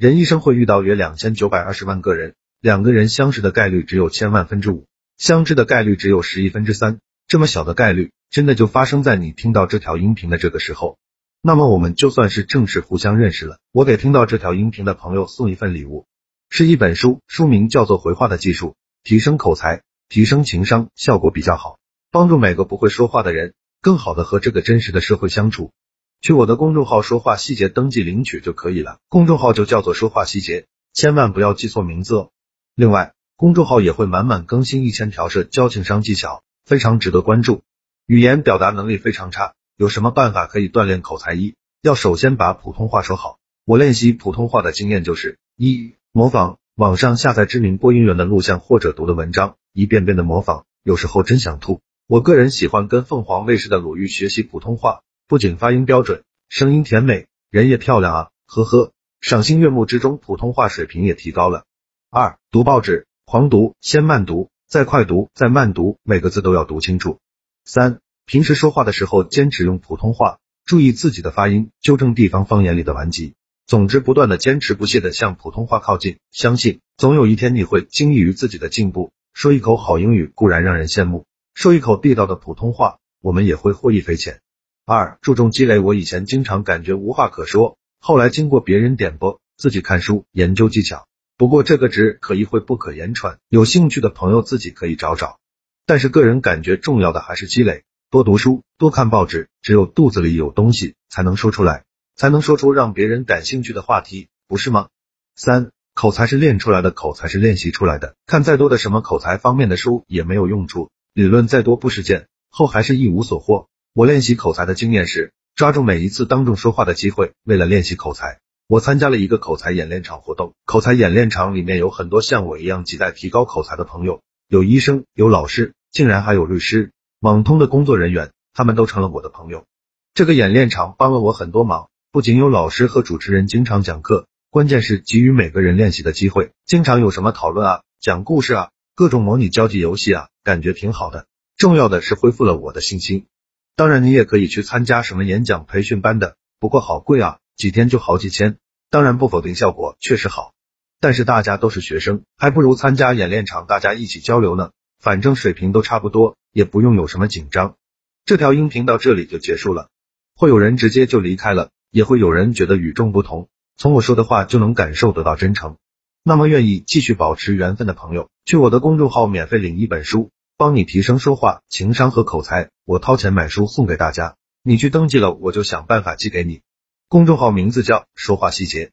人一生会遇到约两千九百二十万个人，两个人相识的概率只有千万分之五，相知的概率只有十亿分之三。这么小的概率，真的就发生在你听到这条音频的这个时候。那么我们就算是正式互相认识了。我给听到这条音频的朋友送一份礼物，是一本书，书名叫做《回话的技术》，提升口才，提升情商，效果比较好，帮助每个不会说话的人更好的和这个真实的社会相处。去我的公众号说话细节登记领取就可以了，公众号就叫做说话细节，千万不要记错名字哦。另外，公众号也会满满更新一千条社交情商技巧。非常值得关注。语言表达能力非常差，有什么办法可以锻炼口才？一要首先把普通话说好。我练习普通话的经验就是：一模仿网上下载知名播音员的录像或者读的文章，一遍遍的模仿，有时候真想吐。我个人喜欢跟凤凰卫视的鲁豫学习普通话，不仅发音标准，声音甜美，人也漂亮啊，呵呵，赏心悦目之中，普通话水平也提高了。二读报纸，狂读，先慢读。再快读，再慢读，每个字都要读清楚。三，平时说话的时候坚持用普通话，注意自己的发音，纠正地方方言里的顽疾。总之，不断的坚持不懈的向普通话靠近，相信总有一天你会惊异于自己的进步。说一口好英语固然让人羡慕，说一口地道的普通话，我们也会获益匪浅。二，注重积累。我以前经常感觉无话可说，后来经过别人点拨，自己看书研究技巧。不过这个值可意会不可言传，有兴趣的朋友自己可以找找。但是个人感觉重要的还是积累，多读书，多看报纸，只有肚子里有东西，才能说出来，才能说出让别人感兴趣的话题，不是吗？三，口才是练出来的，口才是练习出来的。看再多的什么口才方面的书也没有用处，理论再多不实践，后还是一无所获。我练习口才的经验是，抓住每一次当众说话的机会，为了练习口才。我参加了一个口才演练场活动，口才演练场里面有很多像我一样亟待提高口才的朋友，有医生，有老师，竟然还有律师、网通的工作人员，他们都成了我的朋友。这个演练场帮了我很多忙，不仅有老师和主持人经常讲课，关键是给予每个人练习的机会，经常有什么讨论啊、讲故事啊、各种模拟交际游戏啊，感觉挺好的。重要的是恢复了我的信心。当然，你也可以去参加什么演讲培训班的，不过好贵啊。几天就好几千，当然不否定效果确实好，但是大家都是学生，还不如参加演练场，大家一起交流呢。反正水平都差不多，也不用有什么紧张。这条音频到这里就结束了，会有人直接就离开了，也会有人觉得与众不同。从我说的话就能感受得到真诚。那么愿意继续保持缘分的朋友，去我的公众号免费领一本书，帮你提升说话、情商和口才。我掏钱买书送给大家，你去登记了，我就想办法寄给你。公众号名字叫说话细节。